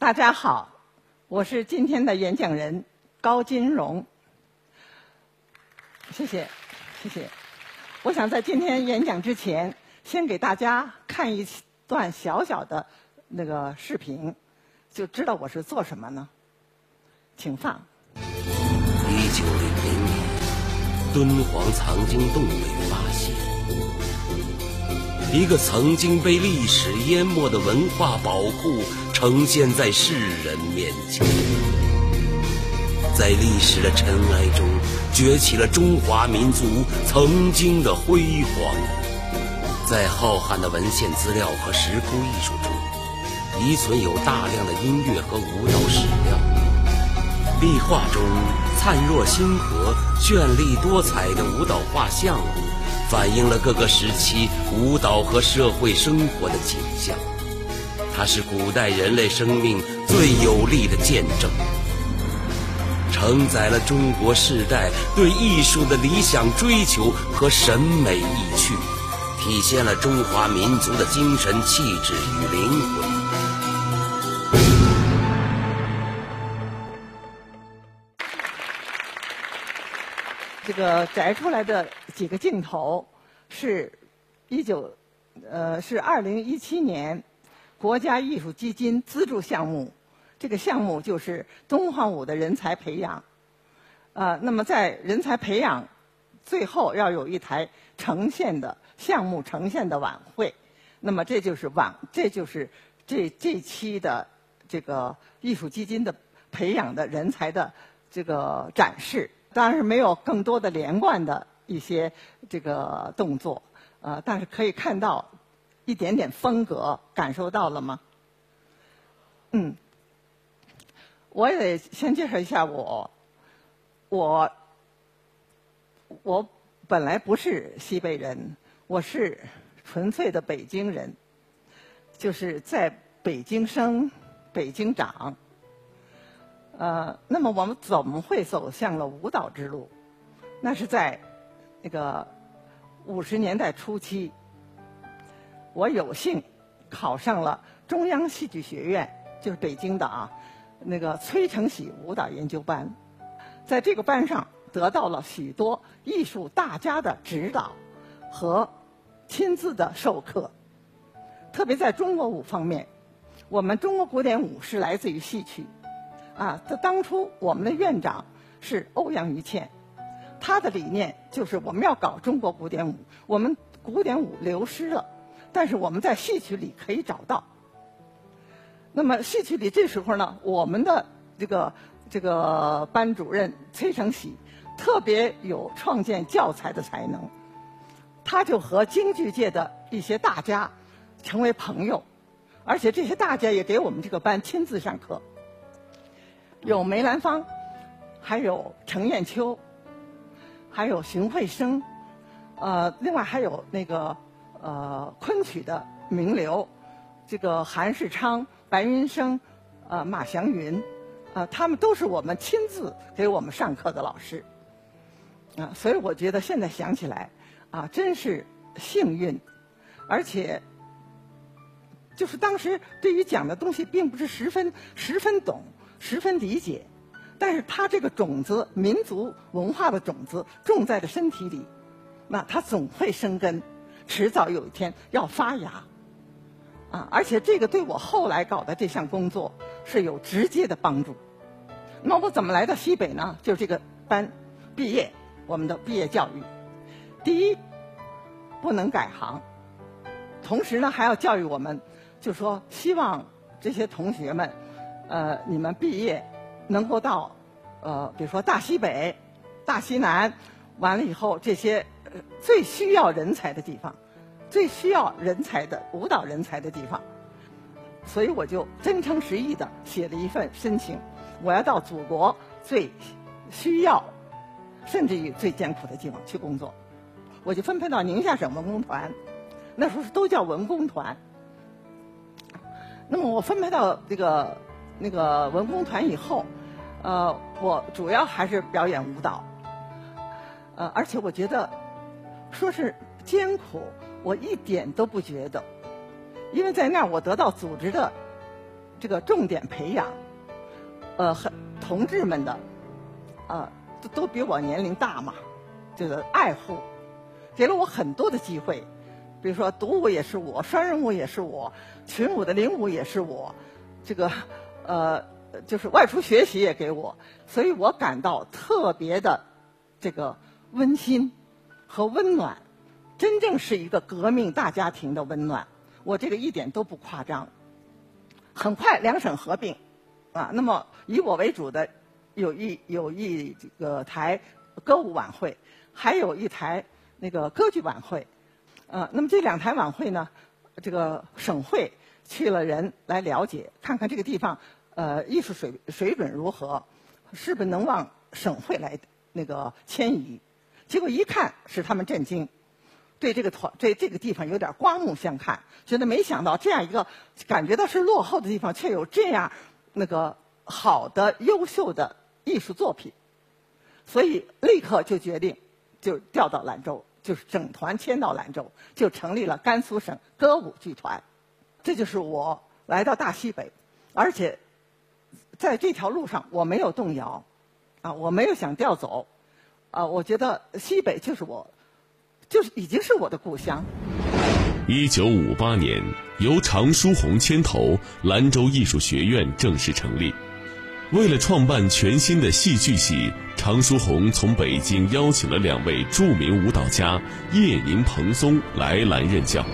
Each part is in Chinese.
大家好，我是今天的演讲人高金荣。谢谢，谢谢。我想在今天演讲之前，先给大家看一段小小的那个视频，就知道我是做什么呢？请放。一九零零年，敦煌藏经洞被发现，一个曾经被历史淹没的文化宝库呈现在世人面前。在历史的尘埃中，崛起了中华民族曾经的辉煌。在浩瀚的文献资料和石窟艺术中，遗存有大量的音乐和舞蹈史料。壁画中灿若星河、绚丽多彩的舞蹈画像，反映了各个时期舞蹈和社会生活的景象。它是古代人类生命最有力的见证。承载了中国世代对艺术的理想追求和审美意趣，体现了中华民族的精神气质与灵魂。这个摘出来的几个镜头是，一九，呃，是二零一七年国家艺术基金资助项目。这个项目就是敦煌舞的人才培养，呃，那么在人才培养最后要有一台呈现的项目呈现的晚会，那么这就是晚，这就是这这期的这个艺术基金的培养的人才的这个展示，当然是没有更多的连贯的一些这个动作，呃，但是可以看到一点点风格，感受到了吗？嗯。我也先介绍一下我，我我本来不是西北人，我是纯粹的北京人，就是在北京生，北京长。呃，那么我们怎么会走向了舞蹈之路？那是在那个五十年代初期，我有幸考上了中央戏剧学院，就是北京的啊。那个崔成喜舞蹈研究班，在这个班上得到了许多艺术大家的指导和亲自的授课。特别在中国舞方面，我们中国古典舞是来自于戏曲，啊，他当初我们的院长是欧阳予倩，他的理念就是我们要搞中国古典舞，我们古典舞流失了，但是我们在戏曲里可以找到。那么戏曲里这时候呢，我们的这个这个班主任崔成喜特别有创建教材的才能，他就和京剧界的一些大家成为朋友，而且这些大家也给我们这个班亲自上课，有梅兰芳，还有程砚秋，还有荀慧生，呃，另外还有那个呃昆曲的名流，这个韩世昌。白云生，呃，马祥云，啊，他们都是我们亲自给我们上课的老师，啊，所以我觉得现在想起来，啊，真是幸运，而且，就是当时对于讲的东西并不是十分十分懂，十分理解，但是他这个种子，民族文化的种子种在了身体里，那它总会生根，迟早有一天要发芽。啊，而且这个对我后来搞的这项工作是有直接的帮助。那我怎么来到西北呢？就是这个班毕业，我们的毕业教育，第一不能改行，同时呢还要教育我们，就说希望这些同学们，呃，你们毕业能够到呃，比如说大西北、大西南，完了以后这些最需要人才的地方。最需要人才的舞蹈人才的地方，所以我就真诚实意的写了一份申请，我要到祖国最需要，甚至于最艰苦的地方去工作，我就分配到宁夏省文工团，那时候都叫文工团。那么我分配到这个那个文工团以后，呃，我主要还是表演舞蹈，呃，而且我觉得说是艰苦。我一点都不觉得，因为在那儿我得到组织的这个重点培养，呃，很同志们的，啊，都都比我年龄大嘛，这个爱护，给了我很多的机会，比如说独舞也是我，双人舞也是我，群舞的领舞也是我，这个呃，就是外出学习也给我，所以我感到特别的这个温馨和温暖，真正是一个革命大家庭的温暖，我这个一点都不夸张。很快两省合并，啊，那么以我为主的有一有一这个台歌舞晚会，还有一台那个歌剧晚会，呃，那么这两台晚会呢，这个省会去了人来了解，看看这个地方呃艺术水水准如何，是不是能往省会来那个迁移？结果一看，使他们震惊。对这个团，对这个地方有点刮目相看，觉得没想到这样一个感觉到是落后的地方，却有这样那个好的、优秀的艺术作品，所以立刻就决定就调到兰州，就是整团迁到兰州，就成立了甘肃省歌舞剧团。这就是我来到大西北，而且在这条路上我没有动摇，啊，我没有想调走，啊，我觉得西北就是我。就是已经是我的故乡。一九五八年，由常书鸿牵头，兰州艺术学院正式成立。为了创办全新的戏剧系，常书鸿从北京邀请了两位著名舞蹈家叶宁、蓬松来兰任教。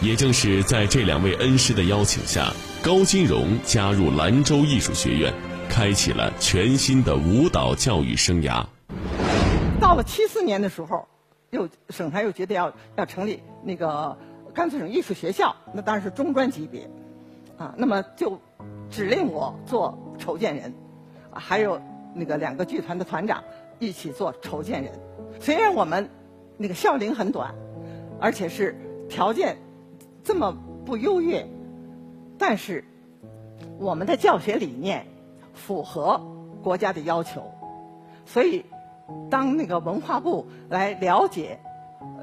也正是在这两位恩师的邀请下，高金荣加入兰州艺术学院，开启了全新的舞蹈教育生涯。到了七四年的时候。又省台又决定要要成立那个甘肃省艺术学校，那当然是中专级别，啊，那么就指令我做筹建人，还有那个两个剧团的团长一起做筹建人。虽然我们那个校龄很短，而且是条件这么不优越，但是我们的教学理念符合国家的要求，所以。当那个文化部来了解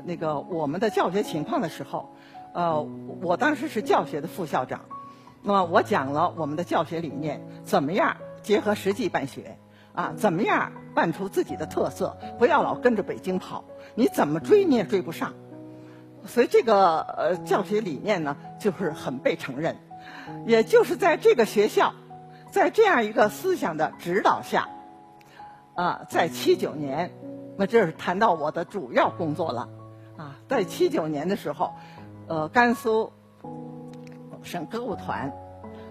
那个我们的教学情况的时候，呃，我当时是教学的副校长，那么我讲了我们的教学理念，怎么样结合实际办学，啊，怎么样办出自己的特色，不要老跟着北京跑，你怎么追你也追不上，所以这个呃教学理念呢，就是很被承认，也就是在这个学校，在这样一个思想的指导下。啊，在七九年，那这是谈到我的主要工作了。啊，在七九年的时候，呃，甘肃省歌舞团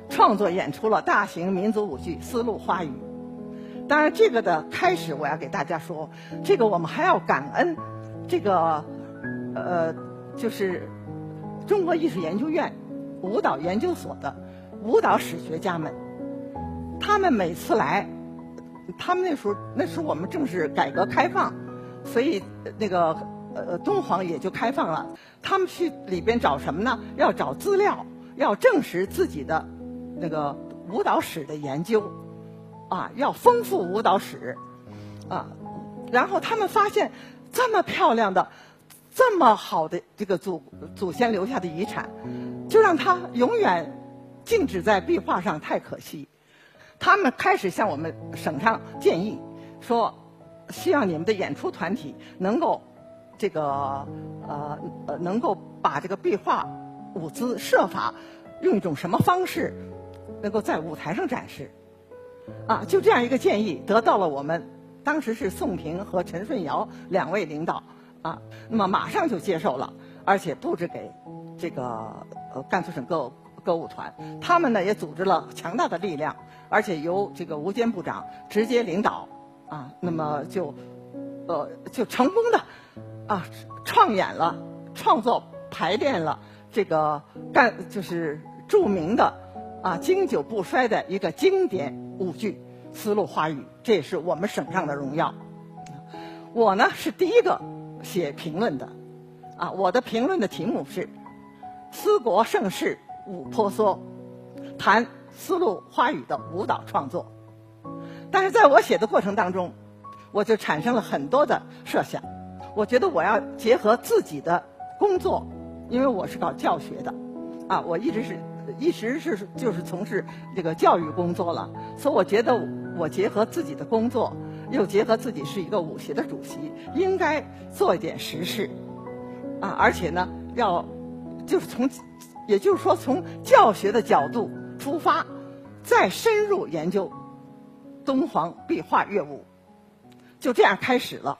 创作演出了大型民族舞剧《丝路花语》。当然，这个的开始我要给大家说，这个我们还要感恩这个呃，就是中国艺术研究院舞蹈研究所的舞蹈史学家们，他们每次来。他们那时候，那时候我们正是改革开放，所以那个呃敦煌也就开放了。他们去里边找什么呢？要找资料，要证实自己的那个舞蹈史的研究，啊，要丰富舞蹈史，啊，然后他们发现这么漂亮的、这么好的这个祖祖先留下的遗产，就让它永远静止在壁画上，太可惜。他们开始向我们省上建议，说希望你们的演出团体能够这个呃呃能够把这个壁画舞姿设法用一种什么方式能够在舞台上展示啊，就这样一个建议得到了我们当时是宋平和陈顺尧两位领导啊，那么马上就接受了，而且布置给这个呃甘肃省歌歌舞团，他们呢也组织了强大的力量。而且由这个吴坚部长直接领导，啊，那么就，呃，就成功的，啊，创演了、创作、排练了这个干就是著名的，啊，经久不衰的一个经典舞剧《丝路花语》，这也是我们省上的荣耀。我呢是第一个写评论的，啊，我的评论的题目是《思国盛世舞婆娑》，谈。丝路花语的舞蹈创作，但是在我写的过程当中，我就产生了很多的设想。我觉得我要结合自己的工作，因为我是搞教学的，啊，我一直是一直是就是从事这个教育工作了，所以我觉得我结合自己的工作，又结合自己是一个舞协的主席，应该做一点实事，啊，而且呢，要就是从，也就是说从教学的角度出发，再深入研究敦煌壁画乐舞，就这样开始了。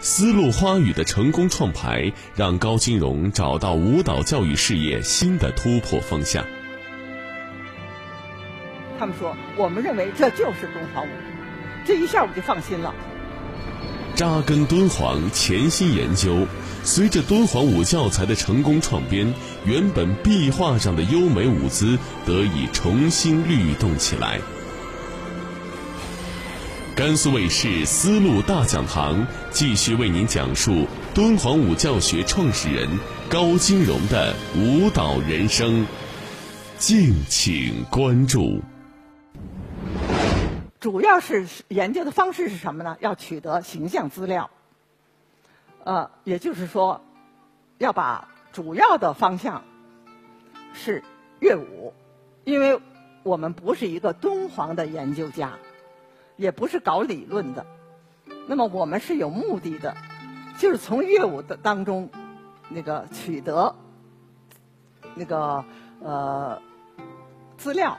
丝路花语的成功创牌，让高金荣找到舞蹈教育事业新的突破方向。他们说：“我们认为这就是敦煌舞。”这一下我就放心了。扎根敦煌，潜心研究，随着敦煌舞教材的成功创编，原本壁画上的优美舞姿得以重新律动起来。甘肃卫视《丝路大讲堂》继续为您讲述敦煌舞教学创始人高金荣的舞蹈人生，敬请关注。主要是研究的方式是什么呢？要取得形象资料，呃，也就是说，要把主要的方向是乐舞，因为我们不是一个敦煌的研究家。也不是搞理论的，那么我们是有目的的，就是从乐舞的当中，那个取得那个呃资料，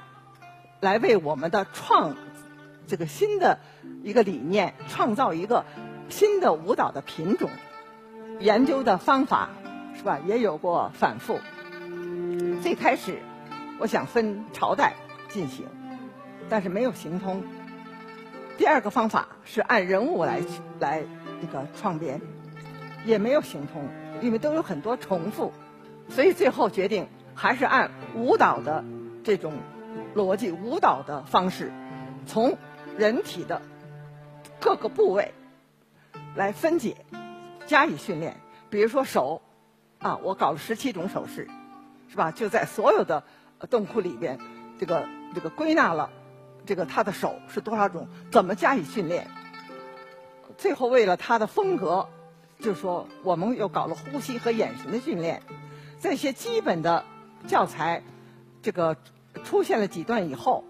来为我们的创这个新的一个理念创造一个新的舞蹈的品种。研究的方法是吧？也有过反复。最开始我想分朝代进行，但是没有行通。第二个方法是按人物来来这个创编，也没有行通，因为都有很多重复，所以最后决定还是按舞蹈的这种逻辑、舞蹈的方式，从人体的各个部位来分解，加以训练。比如说手，啊，我搞了十七种手势，是吧？就在所有的洞窟里边，这个这个归纳了。这个他的手是多少种？怎么加以训练？最后为了他的风格，就说我们又搞了呼吸和眼神的训练。这些基本的教材，这个出现了几段以后，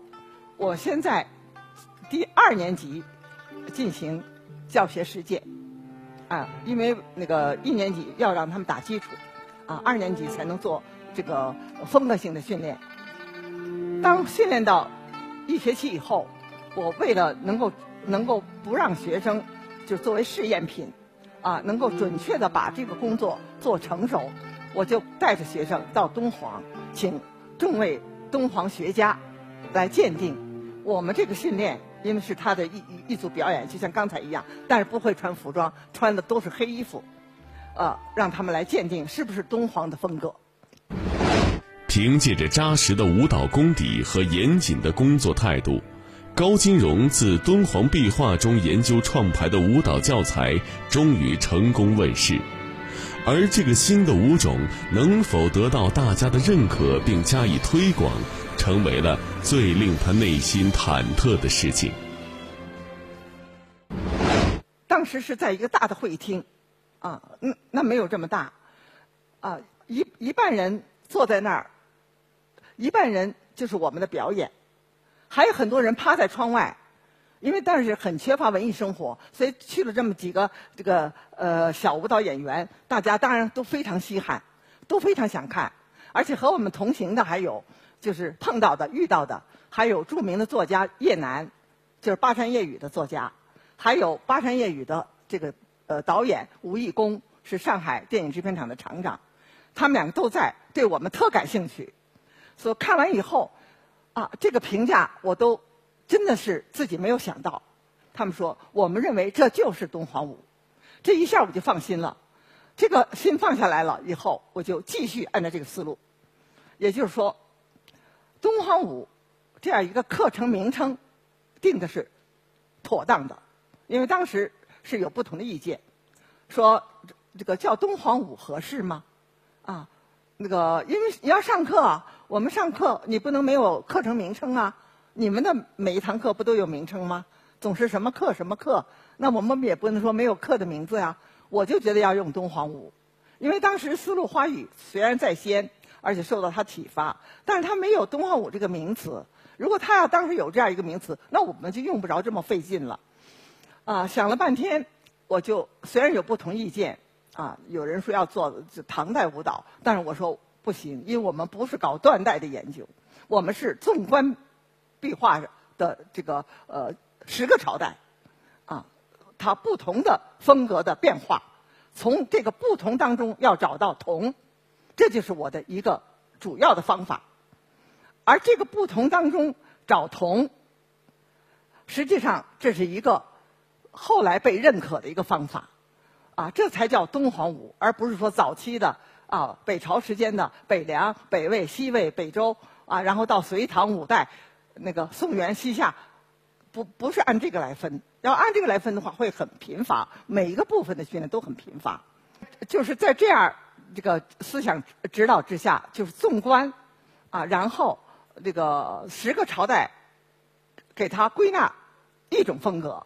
我现在第二年级进行教学实践啊，因为那个一年级要让他们打基础啊，二年级才能做这个风格性的训练。当训练到。一学期以后，我为了能够能够不让学生就作为试验品，啊，能够准确的把这个工作做成熟，我就带着学生到敦煌，请众位敦煌学家来鉴定我们这个训练，因为是他的一一一组表演，就像刚才一样，但是不会穿服装，穿的都是黑衣服，呃，让他们来鉴定是不是敦煌的风格。凭借着扎实的舞蹈功底和严谨的工作态度，高金荣自敦煌壁画中研究创排的舞蹈教材终于成功问世。而这个新的舞种能否得到大家的认可并加以推广，成为了最令他内心忐忑的事情。当时是在一个大的会议厅，啊，嗯，那没有这么大，啊，一一半人坐在那儿。一半人就是我们的表演，还有很多人趴在窗外，因为但是很缺乏文艺生活，所以去了这么几个这个呃小舞蹈演员，大家当然都非常稀罕，都非常想看，而且和我们同行的还有就是碰到的遇到的，还有著名的作家叶楠，就是巴山夜雨的作家，还有巴山夜雨的这个呃导演吴义工，是上海电影制片厂的厂长，他们两个都在，对我们特感兴趣。所看完以后，啊，这个评价我都真的是自己没有想到。他们说，我们认为这就是敦煌舞，这一下我就放心了。这个心放下来了以后，我就继续按照这个思路。也就是说，敦煌舞这样一个课程名称定的是妥当的，因为当时是有不同的意见，说这个叫敦煌舞合适吗？啊，那个因为你要上课。我们上课，你不能没有课程名称啊！你们的每一堂课不都有名称吗？总是什么课什么课，那我们也不能说没有课的名字呀。我就觉得要用敦煌舞，因为当时丝路花语虽然在先，而且受到他启发。但是他没有敦煌舞这个名词。如果他要当时有这样一个名词，那我们就用不着这么费劲了。啊，想了半天，我就虽然有不同意见，啊，有人说要做唐代舞蹈，但是我说不行，因为我们不是搞断代的研究，我们是纵观壁画的这个呃十个朝代，啊，它不同的风格的变化，从这个不同当中要找到同，这就是我的一个主要的方法。而这个不同当中找同，实际上这是一个后来被认可的一个方法，啊，这才叫敦煌舞，而不是说早期的啊北朝时间的北凉、北魏、西魏、北周啊，然后到隋唐五代，那个宋元西夏，不不是按这个来分，要按这个来分的话会很贫乏，每一个部分的训练都很贫乏，就是在这样这个思想指导之下，就是纵观啊，然后。这个十个朝代，给它归纳一种风格，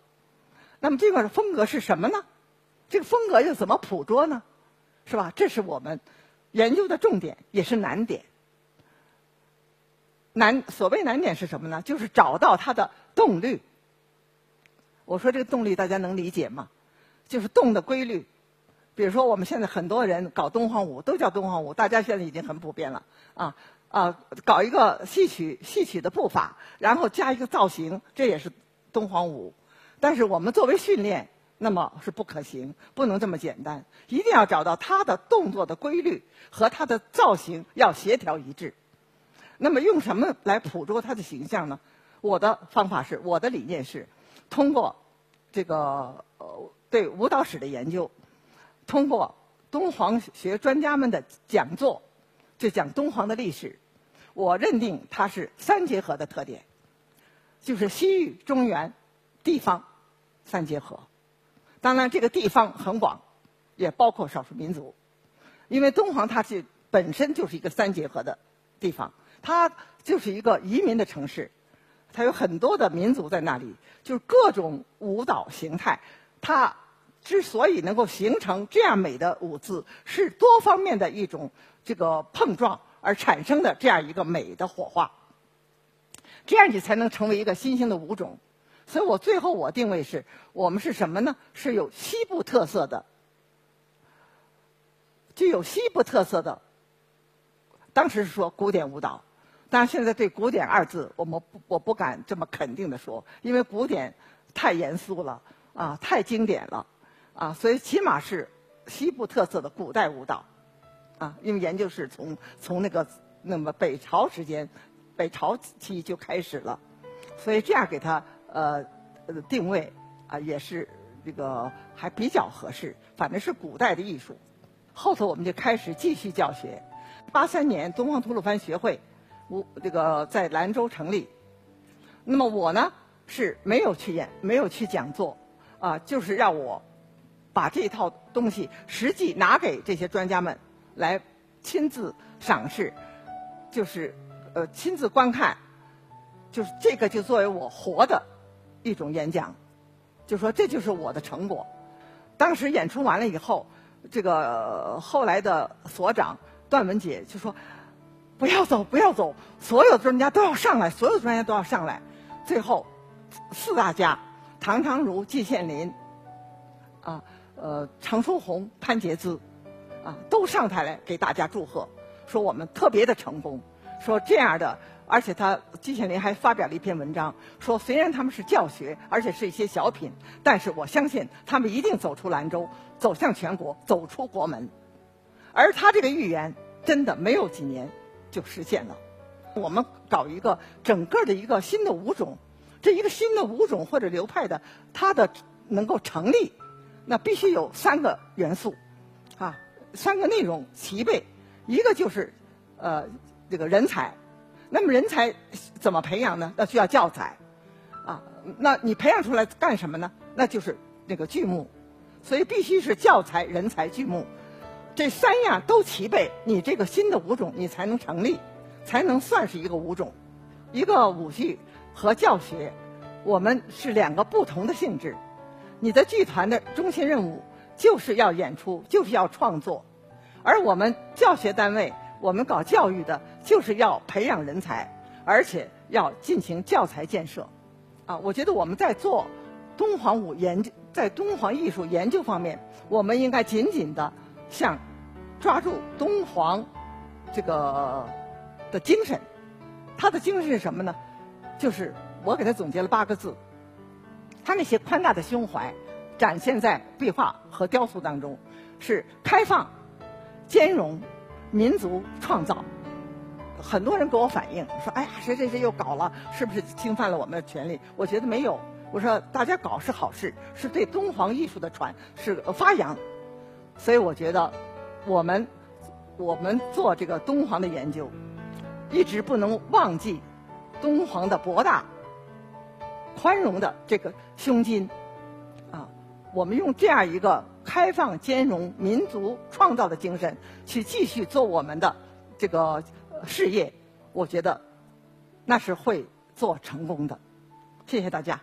那么这个风格是什么呢？这个风格又怎么捕捉呢？是吧？这是我们研究的重点，也是难点。难所谓难点是什么呢？就是找到它的动律。我说这个动力大家能理解吗？就是动的规律。比如说我们现在很多人搞东方舞都叫东方舞，大家现在已经很普遍了啊。啊，搞一个戏曲戏曲的步伐，然后加一个造型，这也是东皇舞。但是我们作为训练，那么是不可行，不能这么简单，一定要找到它的动作的规律和它的造型要协调一致。那么用什么来捕捉他的形象呢？我的方法是，我的理念是，通过这个呃对舞蹈史的研究，通过敦煌学专家们的讲座。就讲敦煌的历史，我认定它是三结合的特点，就是西域、中原、地方三结合。当然，这个地方很广，也包括少数民族，因为敦煌它是本身就是一个三结合的地方，它就是一个移民的城市，它有很多的民族在那里，就是各种舞蹈形态。它之所以能够形成这样美的舞姿，是多方面的一种。这个碰撞而产生的这样一个美的火花，这样你才能成为一个新兴的舞种。所以我最后我定位是我们是什么呢？是有西部特色的，具有西部特色的。当时是说古典舞蹈，但是现在对“古典”二字，我们不我不敢这么肯定的说，因为古典太严肃了啊，太经典了啊，所以起码是西部特色的古代舞蹈。啊，因为研究是从从那个那么北朝时间，北朝期就开始了，所以这样给他呃定位啊也是这个还比较合适。反正是古代的艺术，后头我们就开始继续教学。八三年东方吐鲁番学会，我这个在兰州成立。那么我呢是没有去演，没有去讲座，啊，就是让我把这套东西实际拿给这些专家们。来亲自赏识，就是呃亲自观看，就是这个就作为我活的一种演讲，就说这就是我的成果。当时演出完了以后，这个后来的所长段文杰就说：“不要走，不要走，所有的专家都要上来，所有的专家都要上来。”最后四大家唐长儒、季羡林，啊呃常书鸿、潘杰资。啊，都上台来给大家祝贺，说我们特别的成功，说这样的，而且他季羡林还发表了一篇文章，说虽然他们是教学，而且是一些小品，但是我相信他们一定走出兰州，走向全国，走出国门。而他这个预言真的没有几年就实现了。我们搞一个整个的一个新的舞种，这一个新的舞种或者流派的，它的能够成立，那必须有三个元素，啊。三个内容齐备，一个就是，呃，这个人才。那么人才怎么培养呢？那需要教材，啊，那你培养出来干什么呢？那就是那个剧目，所以必须是教材、人才、剧目，这三样都齐备，你这个新的舞种你才能成立，才能算是一个舞种。一个舞剧和教学，我们是两个不同的性质。你的剧团的中心任务。就是要演出，就是要创作，而我们教学单位，我们搞教育的就是要培养人才，而且要进行教材建设。啊，我觉得我们在做敦煌舞研究，在敦煌艺术研究方面，我们应该紧紧的像抓住敦煌这个的精神。他的精神是什么呢？就是我给他总结了八个字。他那些宽大的胸怀，展现在壁画和雕塑当中，是开放、兼容、民族创造。很多人给我反映说：“哎呀，谁谁谁又搞了，是不是侵犯了我们的权利？”我觉得没有。我说大家搞是好事，是对敦煌艺术的传是发扬。所以我觉得，我们我们做这个敦煌的研究，一直不能忘记敦煌的博大。宽容的这个胸襟，啊，我们用这样一个开放、兼容、民族创造的精神去继续做我们的这个事业，我觉得那是会做成功的。谢谢大家。